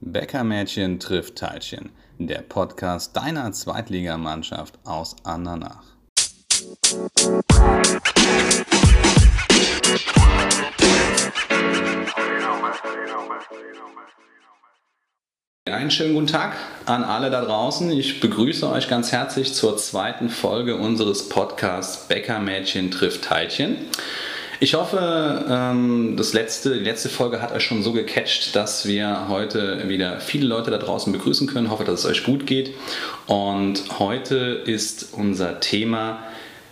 Bäckermädchen trifft Teilchen, der Podcast deiner Zweitligamannschaft aus Andernach. Einen schönen guten Tag an alle da draußen. Ich begrüße euch ganz herzlich zur zweiten Folge unseres Podcasts Bäckermädchen trifft Teilchen. Ich hoffe, ähm, das letzte, die letzte Folge hat euch schon so gecatcht, dass wir heute wieder viele Leute da draußen begrüßen können. Ich hoffe, dass es euch gut geht. Und heute ist unser Thema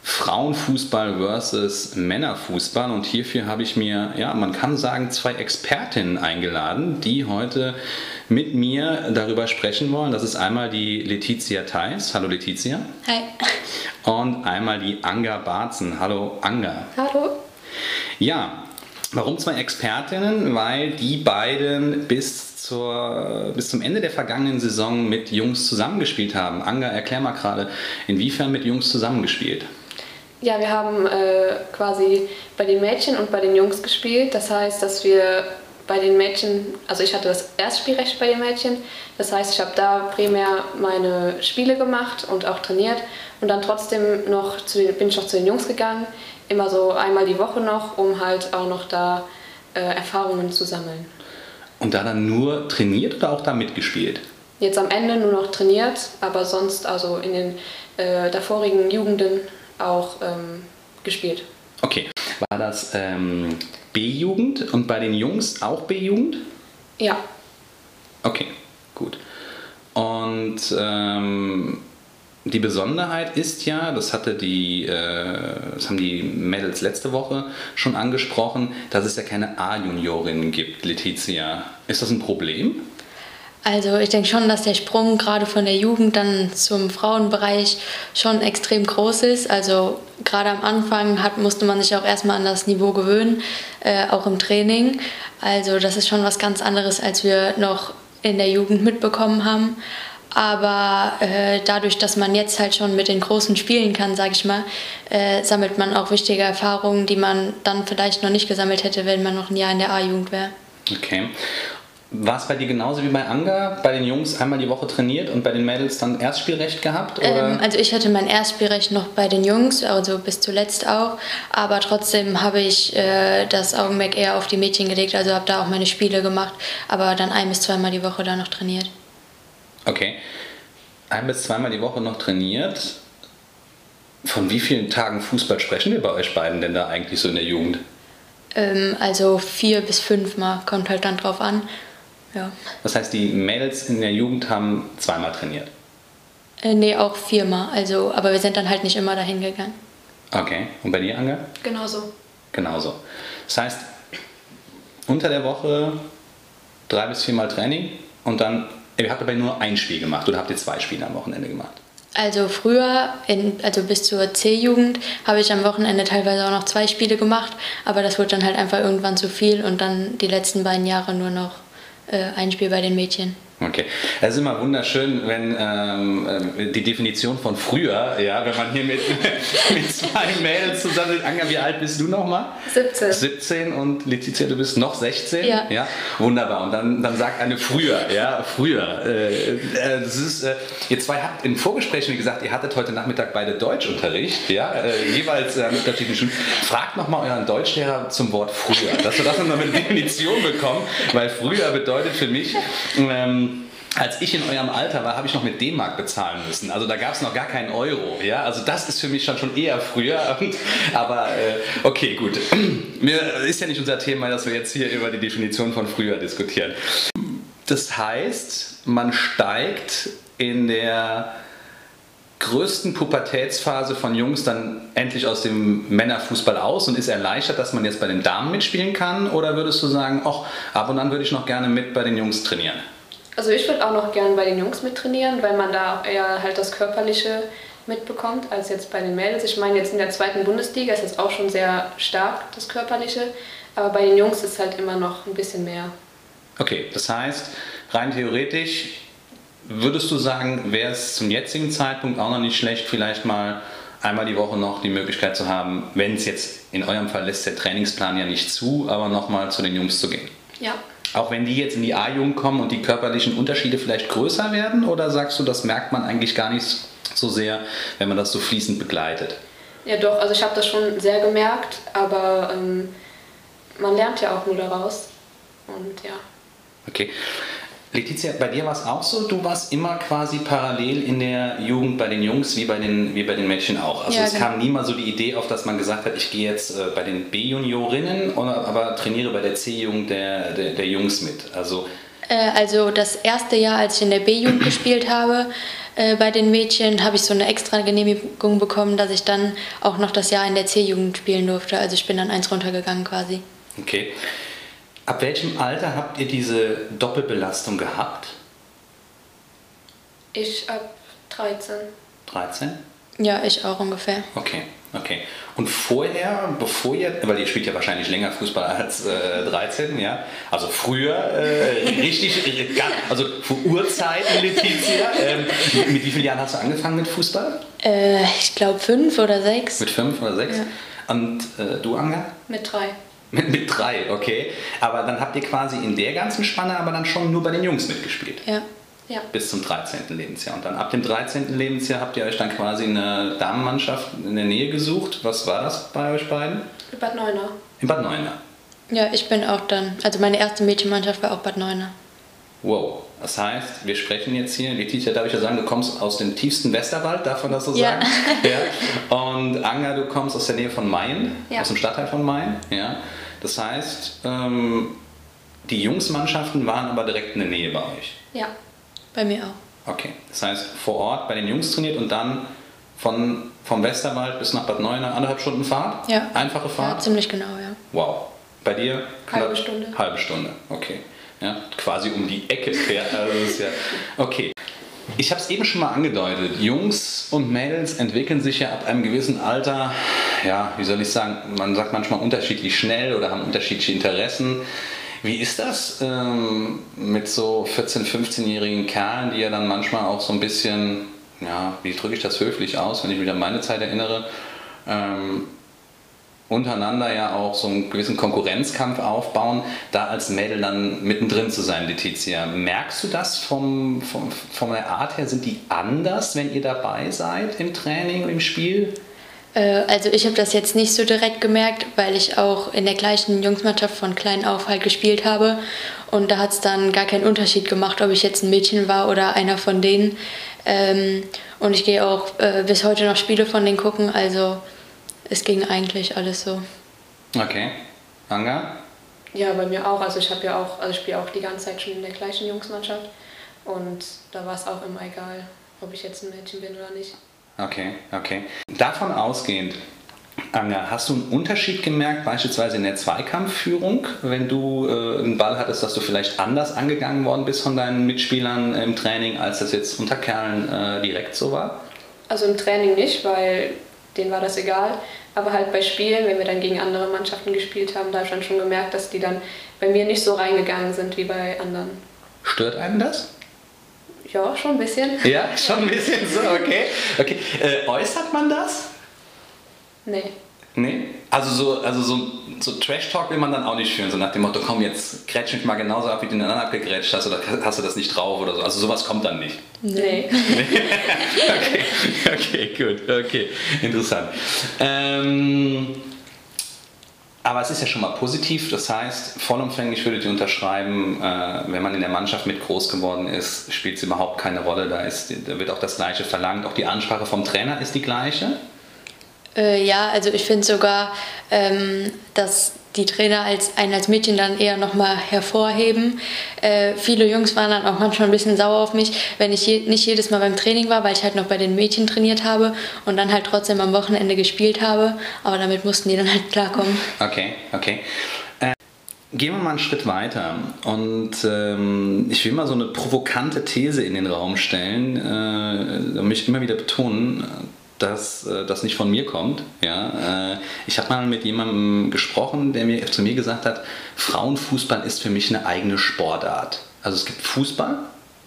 Frauenfußball versus Männerfußball. Und hierfür habe ich mir, ja, man kann sagen, zwei Expertinnen eingeladen, die heute mit mir darüber sprechen wollen. Das ist einmal die Letizia Theis. Hallo Letizia. Hi. Und einmal die Anga Barzen. Hallo Anga. Hallo. Ja, warum zwei Expertinnen? Weil die beiden bis, zur, bis zum Ende der vergangenen Saison mit Jungs zusammengespielt haben. Anga, erklär mal gerade, inwiefern mit Jungs zusammengespielt? Ja, wir haben äh, quasi bei den Mädchen und bei den Jungs gespielt. Das heißt, dass wir bei den Mädchen, also ich hatte das Erstspielrecht bei den Mädchen. Das heißt, ich habe da primär meine Spiele gemacht und auch trainiert und dann trotzdem noch zu, bin ich noch zu den Jungs gegangen, immer so einmal die Woche noch, um halt auch noch da äh, Erfahrungen zu sammeln. Und da dann nur trainiert oder auch da mitgespielt? Jetzt am Ende nur noch trainiert, aber sonst also in den äh, davorigen Jugenden auch ähm, gespielt. Okay. War das ähm, B-Jugend und bei den Jungs auch B-Jugend? Ja. Okay, gut. Und ähm, die Besonderheit ist ja, das hatte die, äh, das haben die Mädels letzte Woche schon angesprochen, dass es ja keine A-Juniorinnen gibt, Letizia. Ist das ein Problem? Also ich denke schon, dass der Sprung gerade von der Jugend dann zum Frauenbereich schon extrem groß ist. Also gerade am Anfang hat, musste man sich auch erstmal an das Niveau gewöhnen, äh, auch im Training. Also das ist schon was ganz anderes, als wir noch in der Jugend mitbekommen haben. Aber äh, dadurch, dass man jetzt halt schon mit den Großen spielen kann, sage ich mal, äh, sammelt man auch wichtige Erfahrungen, die man dann vielleicht noch nicht gesammelt hätte, wenn man noch ein Jahr in der A-Jugend wäre. Okay. War es bei dir genauso wie bei Anga? Bei den Jungs einmal die Woche trainiert und bei den Mädels dann Erstspielrecht gehabt? Ähm, also ich hatte mein Erstspielrecht noch bei den Jungs, also bis zuletzt auch. Aber trotzdem habe ich äh, das Augenmerk eher auf die Mädchen gelegt. Also habe da auch meine Spiele gemacht, aber dann ein bis zweimal die Woche da noch trainiert. Okay. Ein bis zweimal die Woche noch trainiert. Von wie vielen Tagen Fußball sprechen wir bei euch beiden denn da eigentlich so in der Jugend? Ähm, also vier bis fünfmal, kommt halt dann drauf an. Ja. Das heißt, die Mädels in der Jugend haben zweimal trainiert? Äh, nee, auch viermal. Also, aber wir sind dann halt nicht immer dahin gegangen. Okay. Und bei dir, Anga? Genauso. Genauso. Das heißt, unter der Woche drei bis viermal Training und dann, ihr habt dabei nur ein Spiel gemacht oder habt ihr zwei Spiele am Wochenende gemacht? Also früher, in, also bis zur C-Jugend, habe ich am Wochenende teilweise auch noch zwei Spiele gemacht, aber das wurde dann halt einfach irgendwann zu viel und dann die letzten beiden Jahre nur noch äh, ein Spiel bei den Mädchen. Okay. Es ist immer wunderschön, wenn ähm, äh, die Definition von früher, ja, wenn man hier mit, mit zwei Mädels zusammen ist. Anga, wie alt bist du nochmal? 17. 17 und Letizia, du bist noch 16? Ja. ja? Wunderbar. Und dann, dann sagt eine früher, ja, früher. Äh, äh, das ist, äh, ihr zwei habt im Vorgespräch wie gesagt, ihr hattet heute Nachmittag beide Deutschunterricht, ja, äh, jeweils äh, mit unterschiedlichen Schulen. Fragt nochmal euren Deutschlehrer zum Wort früher, dass wir das nochmal eine Definition bekommen, weil früher bedeutet für mich, ähm, als ich in eurem Alter war, habe ich noch mit D-Mark bezahlen müssen. Also da gab es noch gar keinen Euro. Ja? Also das ist für mich schon, schon eher früher. Aber äh, okay, gut. Mir ist ja nicht unser Thema, dass wir jetzt hier über die Definition von früher diskutieren. Das heißt, man steigt in der größten Pubertätsphase von Jungs dann endlich aus dem Männerfußball aus und ist erleichtert, dass man jetzt bei den Damen mitspielen kann? Oder würdest du sagen, ach, ab und an würde ich noch gerne mit bei den Jungs trainieren? Also ich würde auch noch gerne bei den Jungs mittrainieren, weil man da auch eher halt das Körperliche mitbekommt, als jetzt bei den Mädels. Ich meine, jetzt in der zweiten Bundesliga ist es auch schon sehr stark, das Körperliche, aber bei den Jungs ist es halt immer noch ein bisschen mehr. Okay, das heißt, rein theoretisch würdest du sagen, wäre es zum jetzigen Zeitpunkt auch noch nicht schlecht, vielleicht mal einmal die Woche noch die Möglichkeit zu haben, wenn es jetzt in eurem Fall lässt der Trainingsplan ja nicht zu, aber nochmal zu den Jungs zu gehen? Ja. Auch wenn die jetzt in die A-Jugend kommen und die körperlichen Unterschiede vielleicht größer werden? Oder sagst du, das merkt man eigentlich gar nicht so sehr, wenn man das so fließend begleitet? Ja, doch, also ich habe das schon sehr gemerkt, aber ähm, man lernt ja auch nur daraus. Und ja. Okay. Letizia, bei dir war es auch so, du warst immer quasi parallel in der Jugend bei den Jungs wie bei den, wie bei den Mädchen auch. Also ja, es genau. kam nie mal so die Idee auf, dass man gesagt hat, ich gehe jetzt äh, bei den B-Juniorinnen, aber trainiere bei der C-Jugend der, der, der, Jungs mit. Also, äh, also das erste Jahr, als ich in der B-Jugend gespielt habe, äh, bei den Mädchen, habe ich so eine extra Genehmigung bekommen, dass ich dann auch noch das Jahr in der C-Jugend spielen durfte. Also ich bin dann eins runtergegangen quasi. Okay. Ab welchem Alter habt ihr diese Doppelbelastung gehabt? Ich ab 13. 13? Ja, ich auch ungefähr. Okay, okay. Und vorher, bevor ihr, weil ihr spielt ja wahrscheinlich länger Fußball als äh, 13, ja? Also früher, äh, richtig, äh, also vor Urzeiten, Letizia. Ähm, mit wie vielen Jahren hast du angefangen mit Fußball? Äh, ich glaube fünf oder sechs. Mit fünf oder sechs? Ja. Und äh, du, Anga? Mit drei. Mit, mit drei, okay. Aber dann habt ihr quasi in der ganzen Spanne aber dann schon nur bei den Jungs mitgespielt. Ja. Ja. Bis zum 13. Lebensjahr. Und dann ab dem 13. Lebensjahr habt ihr euch dann quasi eine Damenmannschaft in der Nähe gesucht. Was war das bei euch beiden? In Bad Neuner. In Bad Neuner. Ja, ich bin auch dann, also meine erste Mädchenmannschaft war auch Bad Neuner. Wow, das heißt, wir sprechen jetzt hier, Letizia, darf ich ja sagen, du kommst aus dem tiefsten Westerwald, darf man das so ja. sagen? ja. Und Anga, du kommst aus der Nähe von Main, ja. aus dem Stadtteil von Main. Ja. Das heißt, ähm, die Jungsmannschaften waren aber direkt in der Nähe bei euch. Ja, bei mir auch. Okay, das heißt, vor Ort bei den Jungs trainiert und dann von, vom Westerwald bis nach Bad Neuenahr anderthalb Stunden Fahrt? Ja. Einfache Fahrt? Ja, ziemlich genau, ja. Wow. Bei dir? Halbe Stunde. Halbe Stunde, okay. Ja, quasi um die Ecke fährt. Also ja, okay. Ich habe es eben schon mal angedeutet. Jungs und Mädels entwickeln sich ja ab einem gewissen Alter, ja, wie soll ich sagen, man sagt manchmal unterschiedlich schnell oder haben unterschiedliche Interessen. Wie ist das ähm, mit so 14-, 15-jährigen Kerlen, die ja dann manchmal auch so ein bisschen, ja, wie drücke ich das höflich aus, wenn ich mich an meine Zeit erinnere, ähm, untereinander ja auch so einen gewissen Konkurrenzkampf aufbauen, da als Mädel dann mittendrin zu sein, Letizia. Merkst du das vom, vom, von der Art her? Sind die anders, wenn ihr dabei seid im Training, im Spiel? Äh, also ich habe das jetzt nicht so direkt gemerkt, weil ich auch in der gleichen Jungsmannschaft von klein auf halt gespielt habe. Und da hat es dann gar keinen Unterschied gemacht, ob ich jetzt ein Mädchen war oder einer von denen. Ähm, und ich gehe auch äh, bis heute noch Spiele von denen gucken. Also es ging eigentlich alles so. Okay. Anga? Ja, bei mir auch. Also ich habe ja auch, also ich spiele auch die ganze Zeit schon in der gleichen Jungsmannschaft. Und da war es auch immer egal, ob ich jetzt ein Mädchen bin oder nicht. Okay, okay. Davon ausgehend, Anga, hast du einen Unterschied gemerkt, beispielsweise in der Zweikampfführung, wenn du äh, einen Ball hattest, dass du vielleicht anders angegangen worden bist von deinen Mitspielern im Training, als das jetzt unter Kerlen äh, direkt so war? Also im Training nicht, weil denen war das egal. Aber halt bei Spielen, wenn wir dann gegen andere Mannschaften gespielt haben, da habe ich dann schon gemerkt, dass die dann bei mir nicht so reingegangen sind wie bei anderen. Stört einen das? Ja, schon ein bisschen. Ja, schon ein bisschen so, okay. okay. Äh, äußert man das? Nee. Nee? Also so, also so, so Trash-Talk will man dann auch nicht führen, so nach dem Motto, komm, jetzt grätsch mich mal genauso ab, wie du den anderen abgegrätscht hast, oder hast du das nicht drauf oder so. Also sowas kommt dann nicht. Nee. okay, okay, gut, okay, interessant. Ähm, aber es ist ja schon mal positiv, das heißt, vollumfänglich würdet ihr unterschreiben, äh, wenn man in der Mannschaft mit groß geworden ist, spielt es überhaupt keine Rolle, da, ist, da wird auch das Gleiche verlangt, auch die Ansprache vom Trainer ist die gleiche. Äh, ja, also ich finde sogar, ähm, dass die Trainer als einen als Mädchen dann eher nochmal hervorheben. Äh, viele Jungs waren dann auch manchmal ein bisschen sauer auf mich, wenn ich je, nicht jedes Mal beim Training war, weil ich halt noch bei den Mädchen trainiert habe und dann halt trotzdem am Wochenende gespielt habe. Aber damit mussten die dann halt klarkommen. Okay, okay. Äh, gehen wir mal einen Schritt weiter und ähm, ich will mal so eine provokante These in den Raum stellen äh, und mich immer wieder betonen, dass äh, das nicht von mir kommt. Ja? Äh, ich habe mal mit jemandem gesprochen, der mir zu mir gesagt hat, Frauenfußball ist für mich eine eigene Sportart. Also es gibt Fußball,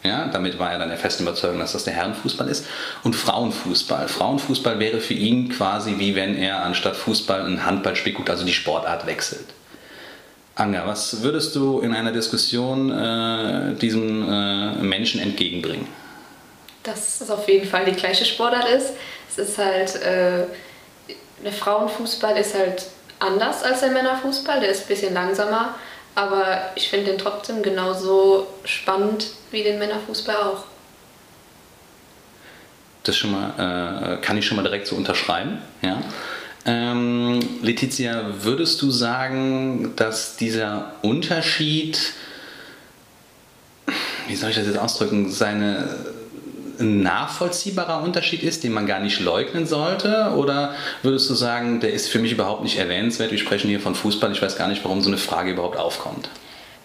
ja, damit war er dann der festen Überzeugung, dass das der Herrenfußball ist. Und Frauenfußball. Frauenfußball wäre für ihn quasi wie wenn er anstatt Fußball ein Handballspiel guckt, also die Sportart wechselt. Anga, was würdest du in einer Diskussion äh, diesem äh, Menschen entgegenbringen? Dass es auf jeden Fall die gleiche Sportart ist. Es ist halt, äh, der Frauenfußball ist halt anders als der Männerfußball, der ist ein bisschen langsamer, aber ich finde den trotzdem genauso spannend wie den Männerfußball auch. Das schon mal, äh, kann ich schon mal direkt so unterschreiben. Ja? Ähm, Letizia, würdest du sagen, dass dieser Unterschied, wie soll ich das jetzt ausdrücken, seine ein nachvollziehbarer Unterschied ist, den man gar nicht leugnen sollte? Oder würdest du sagen, der ist für mich überhaupt nicht erwähnenswert? Wir sprechen hier von Fußball, ich weiß gar nicht, warum so eine Frage überhaupt aufkommt.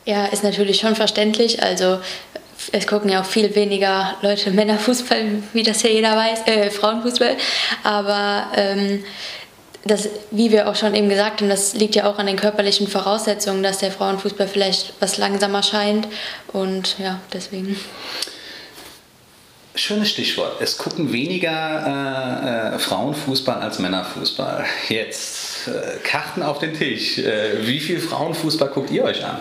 Ja, ist natürlich schon verständlich. Also es gucken ja auch viel weniger Leute Männerfußball, wie das ja jeder weiß, äh, Frauenfußball. Aber ähm, das, wie wir auch schon eben gesagt haben, das liegt ja auch an den körperlichen Voraussetzungen, dass der Frauenfußball vielleicht was langsamer scheint. Und ja, deswegen. Schönes Stichwort. Es gucken weniger äh, äh, Frauenfußball als Männerfußball. Jetzt äh, Karten auf den Tisch. Äh, wie viel Frauenfußball guckt ihr euch an?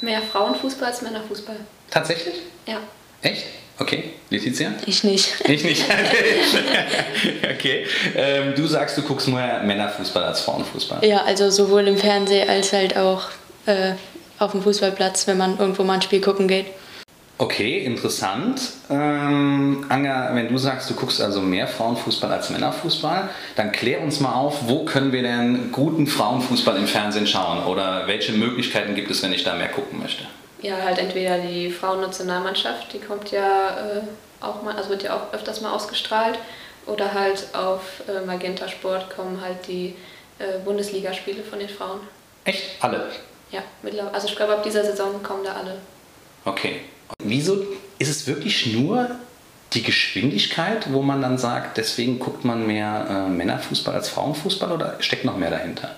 Mehr Frauenfußball als Männerfußball. Tatsächlich? Ja. Echt? Okay, Letizia? Ich nicht. Ich nicht. okay. Ähm, du sagst, du guckst mehr Männerfußball als Frauenfußball. Ja, also sowohl im Fernsehen als halt auch äh, auf dem Fußballplatz, wenn man irgendwo mal ein Spiel gucken geht. Okay, interessant. Ähm, Anga, wenn du sagst, du guckst also mehr Frauenfußball als Männerfußball, dann klär uns mal auf, wo können wir denn guten Frauenfußball im Fernsehen schauen oder welche Möglichkeiten gibt es, wenn ich da mehr gucken möchte? Ja, halt entweder die Frauennationalmannschaft, die kommt ja äh, auch mal, also wird ja auch öfters mal ausgestrahlt, oder halt auf äh, Magenta Sport kommen halt die äh, Bundesligaspiele von den Frauen. Echt? Alle? Ja, mittlerweile. Also ich glaube, ab dieser Saison kommen da alle. Okay. Wieso ist es wirklich nur die Geschwindigkeit, wo man dann sagt, deswegen guckt man mehr äh, Männerfußball als Frauenfußball oder steckt noch mehr dahinter?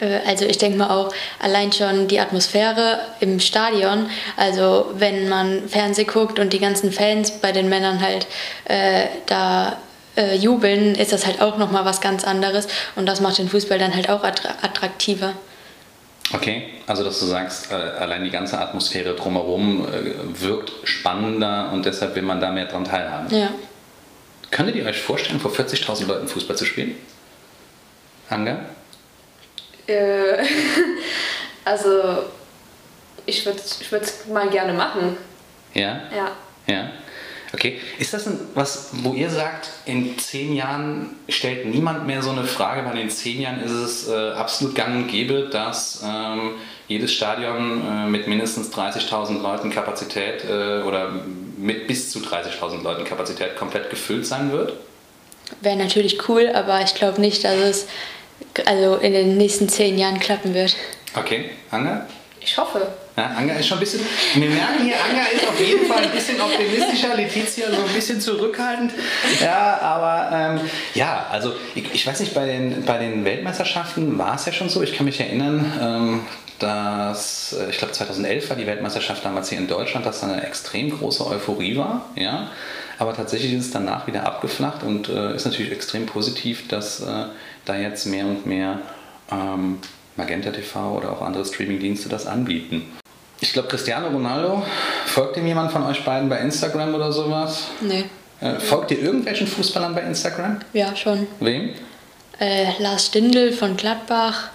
Äh, also ich denke mal auch allein schon die Atmosphäre im Stadion. Also wenn man Fernseh guckt und die ganzen Fans bei den Männern halt äh, da äh, jubeln, ist das halt auch nochmal was ganz anderes und das macht den Fußball dann halt auch attraktiver. Okay, also dass du sagst, äh, allein die ganze Atmosphäre drumherum äh, wirkt spannender und deshalb will man da mehr dran teilhaben. Ja. Könntet ihr euch vorstellen, vor 40.000 Leuten Fußball zu spielen? Anga? Äh, also, ich würde es ich mal gerne machen. Ja? Ja. Ja. Okay, ist das ein, was, wo ihr sagt, in zehn Jahren stellt niemand mehr so eine Frage, weil in zehn Jahren ist es äh, absolut gang und gäbe, dass ähm, jedes Stadion äh, mit mindestens 30.000 Leuten Kapazität äh, oder mit bis zu 30.000 Leuten Kapazität komplett gefüllt sein wird? Wäre natürlich cool, aber ich glaube nicht, dass es also in den nächsten zehn Jahren klappen wird. Okay, Anna? Ich hoffe. Ja, Anga ist schon ein bisschen, wir merken hier, Anga ist auf jeden Fall ein bisschen optimistischer, Letizia so ein bisschen zurückhaltend. Ja, aber ähm, ja, also ich, ich, weiß nicht, bei den, bei den Weltmeisterschaften war es ja schon so, ich kann mich erinnern, ähm, dass, äh, ich glaube 2011 war die Weltmeisterschaft damals hier in Deutschland, dass da eine extrem große Euphorie war. Ja? Aber tatsächlich ist es danach wieder abgeflacht und äh, ist natürlich extrem positiv, dass äh, da jetzt mehr und mehr ähm, Magenta TV oder auch andere Streamingdienste das anbieten. Ich glaube, Cristiano Ronaldo, folgt ihm jemand von euch beiden bei Instagram oder sowas? Nee. Äh, folgt ihr irgendwelchen Fußballern bei Instagram? Ja, schon. Wem? Äh, Lars Stindl von Gladbach,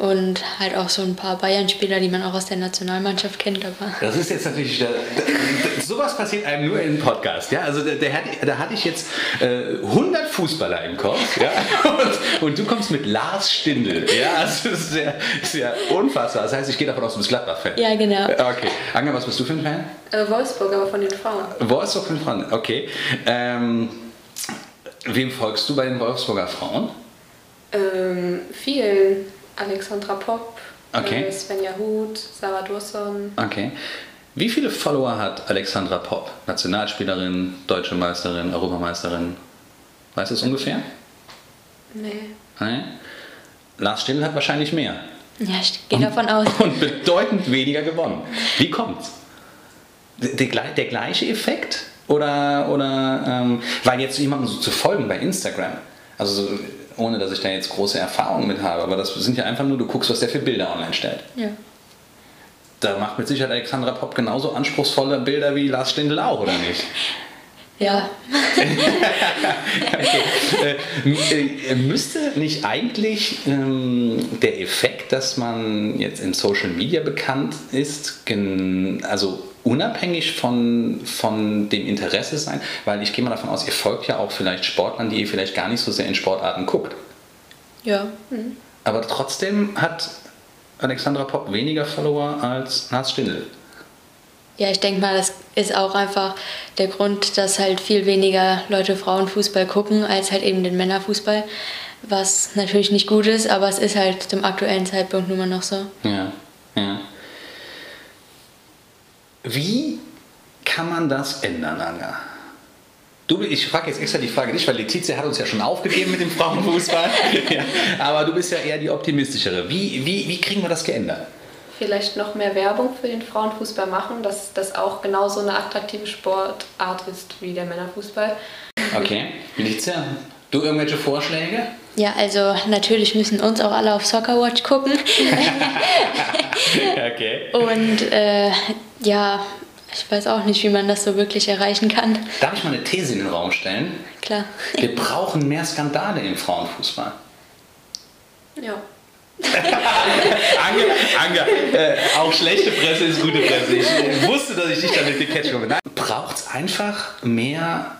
und halt auch so ein paar Bayern-Spieler, die man auch aus der Nationalmannschaft kennt. Aber das ist jetzt natürlich, der, der, sowas passiert einem nur im Podcast. Ja? Also der da hatte ich jetzt äh, 100 Fußballer im Kopf ja? und, und, du kommst mit Lars Stindl. Ja? Also das ist ja, ist ja unfassbar. Das heißt, ich gehe davon aus, du bist Gladbach-Fan. Ja, genau. Okay. Anga, was bist du für ein Fan? Äh, Wolfsburg, aber von den Frauen. Wolfsburg von den Frauen, okay. Ähm, wem folgst du bei den Wolfsburger Frauen? Ähm, vielen. Alexandra Popp, okay. Äh, Svenja Huth, Sarah Durson. Okay. Wie viele Follower hat Alexandra Popp? Nationalspielerin, deutsche Meisterin, Europameisterin? Weißt du es ungefähr? Nee. nee? Lars Stindl hat wahrscheinlich mehr. Ja, ich gehe davon aus. Und bedeutend weniger gewonnen. Wie kommt's? Der, der gleiche Effekt? Oder, oder ähm, weil jetzt jemandem so zu folgen bei Instagram, also ohne dass ich da jetzt große Erfahrungen mit habe, aber das sind ja einfach nur, du guckst, was der für Bilder online stellt. Ja. Da macht mit Sicherheit Alexandra Popp genauso anspruchsvolle Bilder wie Lars Stindl auch, oder nicht? Ja. okay. äh, äh, müsste nicht eigentlich ähm, der Effekt, dass man jetzt in Social Media bekannt ist, also unabhängig von, von dem Interesse sein? Weil ich gehe mal davon aus, ihr folgt ja auch vielleicht Sportlern, die ihr vielleicht gar nicht so sehr in Sportarten guckt. Ja. Mhm. Aber trotzdem hat Alexandra Popp weniger Follower als Lars Stindl. Ja, ich denke mal, das ist auch einfach der Grund, dass halt viel weniger Leute Frauenfußball gucken, als halt eben den Männerfußball. Was natürlich nicht gut ist, aber es ist halt zum aktuellen Zeitpunkt nun mal noch so. Ja. Wie kann man das ändern, Anga? Du, ich frage jetzt extra die Frage nicht, weil Letizia hat uns ja schon aufgegeben mit dem Frauenfußball. ja, aber du bist ja eher die optimistischere. Wie, wie, wie kriegen wir das geändert? Vielleicht noch mehr Werbung für den Frauenfußball machen, dass das auch genauso eine attraktive Sportart ist wie der Männerfußball. Okay. Letizia, du irgendwelche Vorschläge? Ja, also natürlich müssen uns auch alle auf Soccer Watch gucken. okay. Und äh, ja, ich weiß auch nicht, wie man das so wirklich erreichen kann. Darf ich mal eine These in den Raum stellen? Klar. Wir brauchen mehr Skandale im Frauenfußball. Ja. Ange, Ange äh, auch schlechte Presse ist gute Presse. Ich wusste, dass ich nicht damit gecatcht habe. Braucht es einfach mehr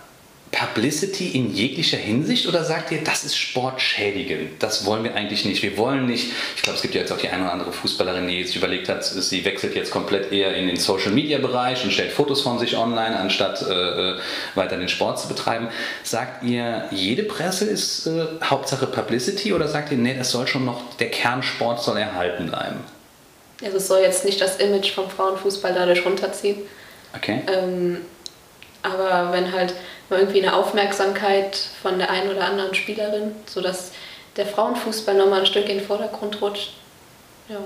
Publicity in jeglicher Hinsicht oder sagt ihr, das ist sportschädigend? Das wollen wir eigentlich nicht. Wir wollen nicht, ich glaube, es gibt ja jetzt auch die eine oder andere Fußballerin, die jetzt überlegt hat, sie wechselt jetzt komplett eher in den Social Media Bereich und stellt Fotos von sich online, anstatt äh, äh, weiter den Sport zu betreiben. Sagt ihr, jede Presse ist äh, Hauptsache Publicity oder sagt ihr, nee, das soll schon noch, der Kernsport soll erhalten bleiben? Also es soll jetzt nicht das Image vom Frauenfußball dadurch runterziehen. Okay. Ähm, aber wenn halt irgendwie eine Aufmerksamkeit von der einen oder anderen Spielerin, sodass der Frauenfußball nochmal ein Stück in den Vordergrund rutscht. Ja.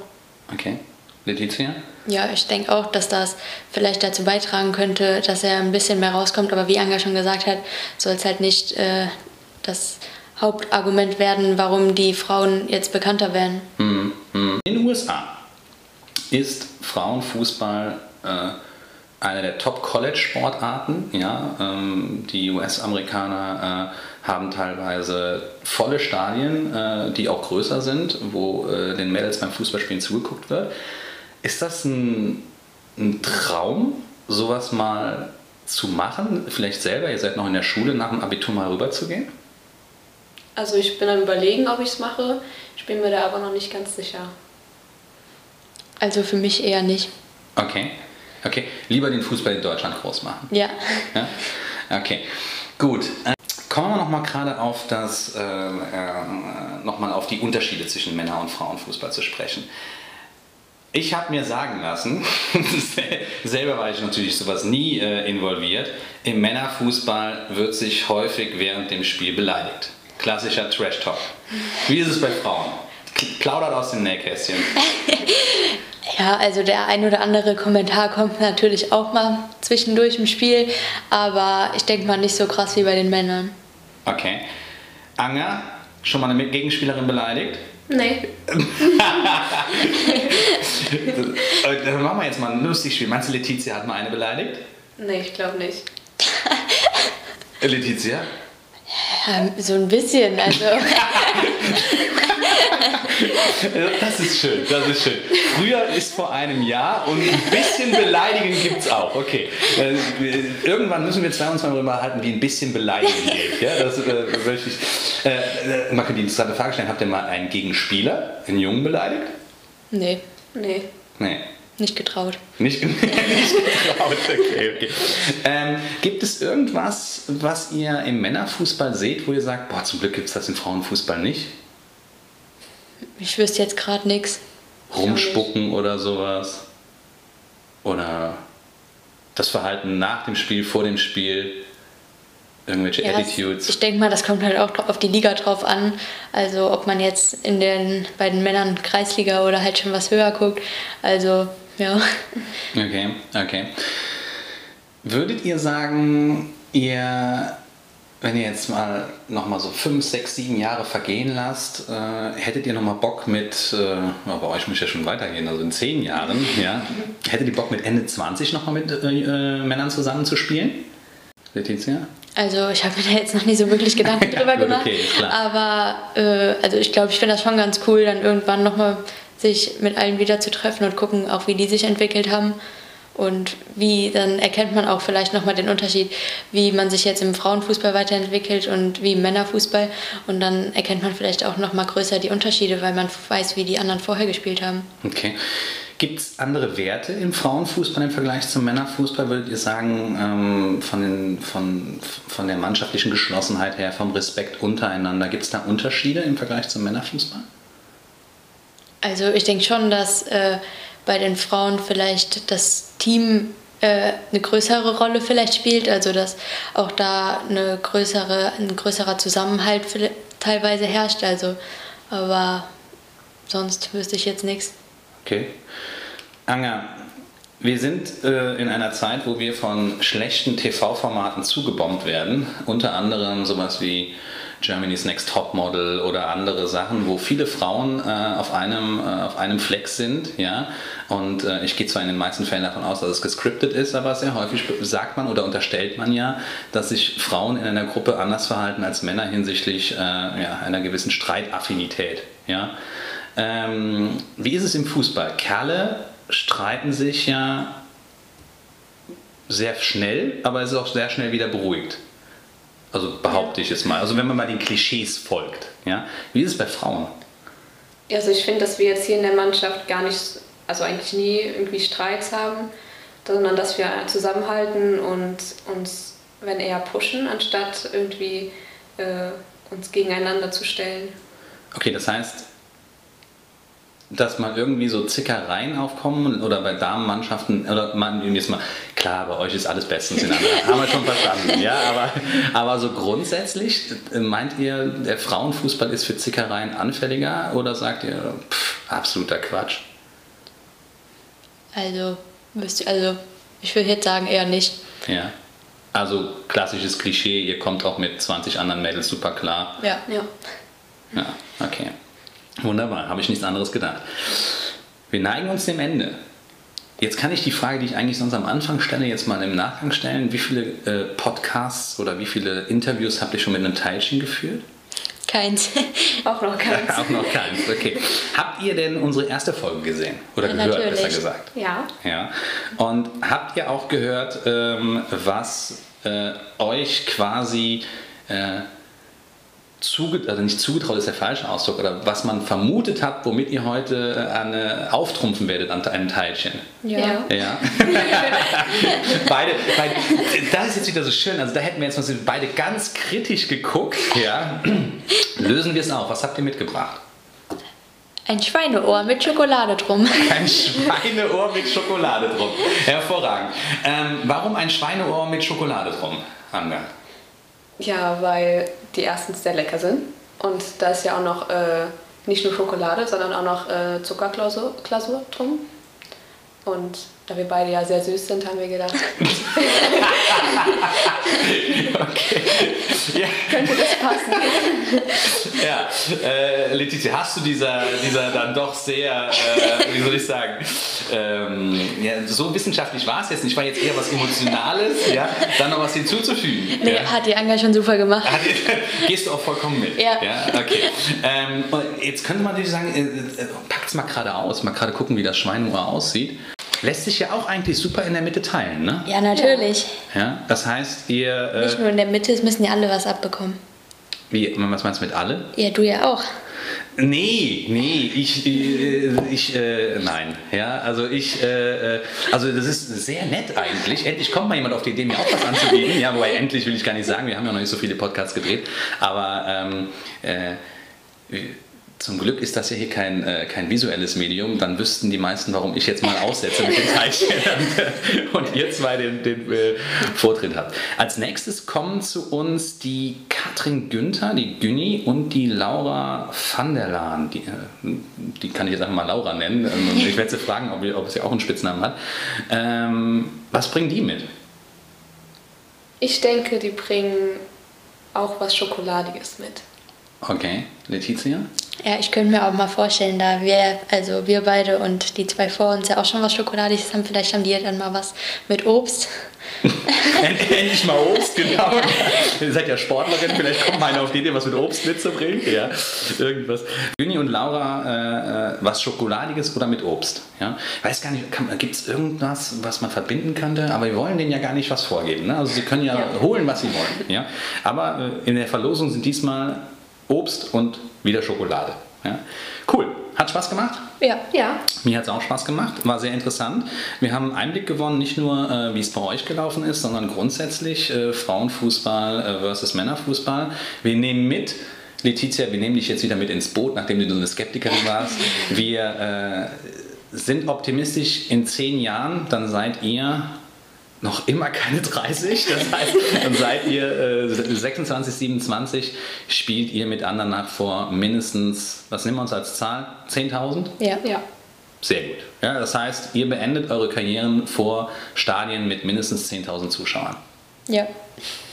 Okay. Letizia? Ja, ich denke auch, dass das vielleicht dazu beitragen könnte, dass er ein bisschen mehr rauskommt. Aber wie Anga schon gesagt hat, soll es halt nicht äh, das Hauptargument werden, warum die Frauen jetzt bekannter werden. Mhm. In den USA ist Frauenfußball äh, eine der Top-College-Sportarten. Ja? Ähm, die US-Amerikaner äh, haben teilweise volle Stadien, äh, die auch größer sind, wo äh, den Mädels beim Fußballspielen zugeguckt wird. Ist das ein, ein Traum, sowas mal zu machen? Vielleicht selber, ihr seid noch in der Schule, nach dem Abitur mal rüber zu gehen? Also ich bin am überlegen, ob ich es mache. Ich bin mir da aber noch nicht ganz sicher. Also für mich eher nicht. Okay. Okay, lieber den Fußball in Deutschland groß machen. Ja. ja? Okay, gut. Kommen wir nochmal gerade auf das, äh, äh, nochmal auf die Unterschiede zwischen Männer- und Frauenfußball zu sprechen. Ich habe mir sagen lassen, selber war ich natürlich sowas nie äh, involviert, im Männerfußball wird sich häufig während dem Spiel beleidigt. Klassischer Trash-Talk. Wie ist es bei Frauen? Plaudert aus dem Nähkästchen. Ja, also der ein oder andere Kommentar kommt natürlich auch mal zwischendurch im Spiel, aber ich denke mal nicht so krass wie bei den Männern. Okay. Anga, schon mal eine Gegenspielerin beleidigt? Nee. Dann machen wir jetzt mal ein lustiges Spiel. Meinst du, Letizia hat mal eine beleidigt? Nee, ich glaube nicht. Letizia? Ja, so ein bisschen, also. das ist schön, das ist schön. Früher ist vor einem Jahr und ein bisschen beleidigen gibt es auch. Okay. Äh, irgendwann müssen wir zwei uns mal darüber halten, wie ein bisschen beleidigen geht. Ja, das äh, möchte ich. Äh, man könnte die interessante Frage stellen: Habt ihr mal einen Gegenspieler, einen Jungen beleidigt? Nee. Nee. Nee. Nicht getraut. Nicht, nicht getraut, okay, okay. Ähm, gibt es irgendwas, was ihr im Männerfußball seht, wo ihr sagt, boah, zum Glück gibt es das im Frauenfußball nicht? Ich wüsste jetzt gerade nichts. Rumspucken oder sowas. Oder das Verhalten nach dem Spiel, vor dem Spiel. Irgendwelche ja, Attitudes. Ich denke mal, das kommt halt auch auf die Liga drauf an. Also ob man jetzt in den, bei den Männern Kreisliga oder halt schon was höher guckt. Also ja. Okay, okay. Würdet ihr sagen, ihr wenn ihr jetzt mal noch mal so fünf, sechs, sieben Jahre vergehen lasst, äh, hättet ihr noch mal Bock mit, äh, bei euch muss ja schon weitergehen, also in zehn Jahren, ja, hättet ihr Bock mit Ende 20 noch mal mit äh, äh, Männern zusammen zu spielen? Letizia? Also ich habe mir da jetzt noch nie so wirklich Gedanken Ja, drüber gut, gemacht. okay, klar. aber äh, also ich glaube, ich finde das schon ganz cool, dann irgendwann nochmal sich mit allen wieder zu treffen und gucken, auch wie die sich entwickelt haben. Und wie, dann erkennt man auch vielleicht nochmal den Unterschied, wie man sich jetzt im Frauenfußball weiterentwickelt und wie im Männerfußball. Und dann erkennt man vielleicht auch nochmal größer die Unterschiede, weil man weiß, wie die anderen vorher gespielt haben. Okay. Gibt es andere Werte im Frauenfußball im Vergleich zum Männerfußball, würdet ihr sagen, ähm, von, den, von, von der mannschaftlichen Geschlossenheit her, vom Respekt untereinander, gibt es da Unterschiede im Vergleich zum Männerfußball? Also ich denke schon, dass äh, bei den Frauen vielleicht das Team äh, eine größere Rolle vielleicht spielt, also dass auch da eine größere, ein größerer Zusammenhalt teilweise herrscht. Also, aber sonst wüsste ich jetzt nichts. Okay. Anga, wir sind äh, in einer Zeit, wo wir von schlechten TV-Formaten zugebombt werden. Unter anderem sowas wie Germany's Next Topmodel oder andere Sachen, wo viele Frauen äh, auf, einem, äh, auf einem Fleck sind. Ja? Und äh, ich gehe zwar in den meisten Fällen davon aus, dass es gescriptet ist, aber sehr häufig sagt man oder unterstellt man ja, dass sich Frauen in einer Gruppe anders verhalten als Männer hinsichtlich äh, ja, einer gewissen Streitaffinität. Ja? Ähm, wie ist es im Fußball? Kerle streiten sich ja sehr schnell, aber es ist auch sehr schnell wieder beruhigt. Also behaupte ich es mal. Also wenn man mal den Klischees folgt. Ja? Wie ist es bei Frauen? Also ich finde, dass wir jetzt hier in der Mannschaft gar nicht, also eigentlich nie irgendwie Streits haben, sondern dass wir zusammenhalten und uns, wenn eher pushen, anstatt irgendwie äh, uns gegeneinander zu stellen. Okay, das heißt, dass mal irgendwie so Zickereien aufkommen oder bei Damenmannschaften oder man jetzt mal klar bei euch ist alles bestens in Anlage, haben wir schon verstanden ja aber aber so grundsätzlich äh, meint ihr der Frauenfußball ist für Zickereien anfälliger oder sagt ihr pff, absoluter Quatsch Also, wüsste, also ich würde jetzt sagen eher nicht. ja also klassisches Klischee ihr kommt auch mit 20 anderen Mädels super klar Ja. Ja. Ja, okay. Wunderbar, habe ich nichts anderes gedacht. Wir neigen uns dem Ende. Jetzt kann ich die Frage, die ich eigentlich sonst am Anfang stelle, jetzt mal im Nachgang stellen. Wie viele äh, Podcasts oder wie viele Interviews habt ihr schon mit einem Teilchen geführt? Keins. Auch noch keins. Auch noch keins, okay. Habt ihr denn unsere erste Folge gesehen? Oder Ja, gehört, natürlich. besser gesagt? Ja. Ja. Und habt ihr auch gehört, ähm, was äh, euch quasi äh, zuge also nicht zugetraut ist der falsche Ausdruck, oder was man vermutet hat, womit ihr heute äh, eine, auftrumpfen werdet an einem Teilchen? Ja. Ja. Ja. beide, beide, das ist jetzt wieder so schön. Also da hätten wir jetzt mal so beide ganz kritisch geguckt. Ja. Lösen wir es auf. Was habt ihr mitgebracht? Ein Schweineohr mit Schokolade drum. Ein Schweineohr mit Schokolade drum. Hervorragend. Ähm, warum ein Schweineohr mit Schokolade drum, Hanga? Ja, weil die erstens sehr lecker sind. Und da ist ja auch noch äh, nicht nur Schokolade, sondern auch noch äh, Zuckerglasur Glasur drum. Und da wir beide ja sehr süß sind, haben wir gedacht, Okay. Ja, könnte das passen. ja. Äh, Letizia, hast du dieser, dieser dann doch sehr, äh, wie soll ich sagen, ähm, ja, so wissenschaftlich war es jetzt nicht, war jetzt eher was Emotionales, ja, dann noch was hinzuzufügen. Nee, ja? hat die Anga schon super gemacht. Hat- Gehst du auch vollkommen mit? Ja. okay. Ähm, jetzt könnte man natürlich sagen, äh, äh, packt's mal gerade aus, mal gerade gucken, wie das Schweineohr aussieht. Lässt sich ja auch eigentlich super in der Mitte teilen, ne? Ja, natürlich. Ja. Das heißt, ihr, Nicht äh, nur in der Mitte, es müssen ja alle was abbekommen. wie, was meinst du mit alle? Ja, du ja auch. Nee, nee, ich, äh, ich, äh, nein, ja, also ich, äh, äh, also das ist sehr nett eigentlich. Endlich kommt mal jemand auf die Idee, mir auch was anzubieten. Ja, wobei endlich will ich gar nicht sagen, wir haben ja noch nicht so viele Podcasts gedreht, aber ähm, äh, zum Glück ist das ja hier kein, äh, kein visuelles Medium, dann wüssten die meisten, warum ich jetzt mal aussetze mit dem Teilchen und ihr zwei den, den äh, Vortritt habt. Als nächstes kommen zu uns die Katrin Günther, die Günni und die Laura van der Laan. Die, äh, die kann ich jetzt einfach mal Laura nennen. Ähm, Ich werde sie fragen, ob, ob sie auch einen Spitznamen hat. Ähm, was bringen die mit? Ich denke, die bringen auch was Schokoladiges mit. Okay, Letizia? Ja, ich könnte mir auch mal vorstellen, da wir, also wir beide und die zwei vor uns ja auch schon was Schokoladiges haben, vielleicht haben die ja dann mal was mit Obst. Endlich mal Obst, genau. Ihr seid ja Sportlerin, vielleicht kommt mal einer auf die Idee, was mit Obst mitzubringen. Ja, irgendwas. Juni und Laura, äh, äh, was Schokoladiges oder mit Obst? Ja? Weiß gar nicht, gibt es irgendwas, was man verbinden könnte? Aber wir wollen denen ja gar nicht was vorgeben. Ne? Also sie können ja, ja, holen, was sie wollen. Ja? Aber äh, in der Verlosung sind diesmal Obst und wieder Schokolade. Ja? Cool. Hat Spaß gemacht? Ja. ja. Mir hat es auch Spaß gemacht, war sehr interessant. Wir haben einen Einblick gewonnen, nicht nur äh, wie es bei euch gelaufen ist, sondern grundsätzlich äh, Frauenfußball äh, versus Männerfußball. Wir nehmen mit, Letizia, wir nehmen dich jetzt wieder mit ins Boot, nachdem du so eine Skeptikerin warst. Wir äh, sind optimistisch in zehn Jahren, dann seid ihr noch immer keine 30. Das heißt, dann seid ihr äh, 26, 27, spielt ihr mit anderen nach vor mindestens, was nehmen wir uns als Zahl? 10.000? Ja. ja. Sehr gut. Ja, das heißt, ihr beendet eure Karrieren vor Stadien mit mindestens 10.000 Zuschauern. Ja.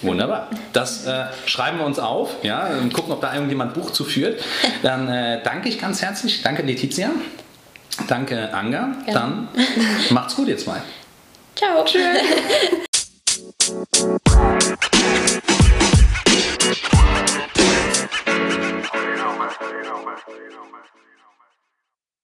Wunderbar. Das äh, schreiben wir uns auf. Ja, und gucken, ob da irgendjemand Buch zu führt. Dann äh, danke ich ganz herzlich. Danke, Letizia. Danke, Anga. Gerne. Dann macht's gut jetzt mal. Ciao. Tschüss.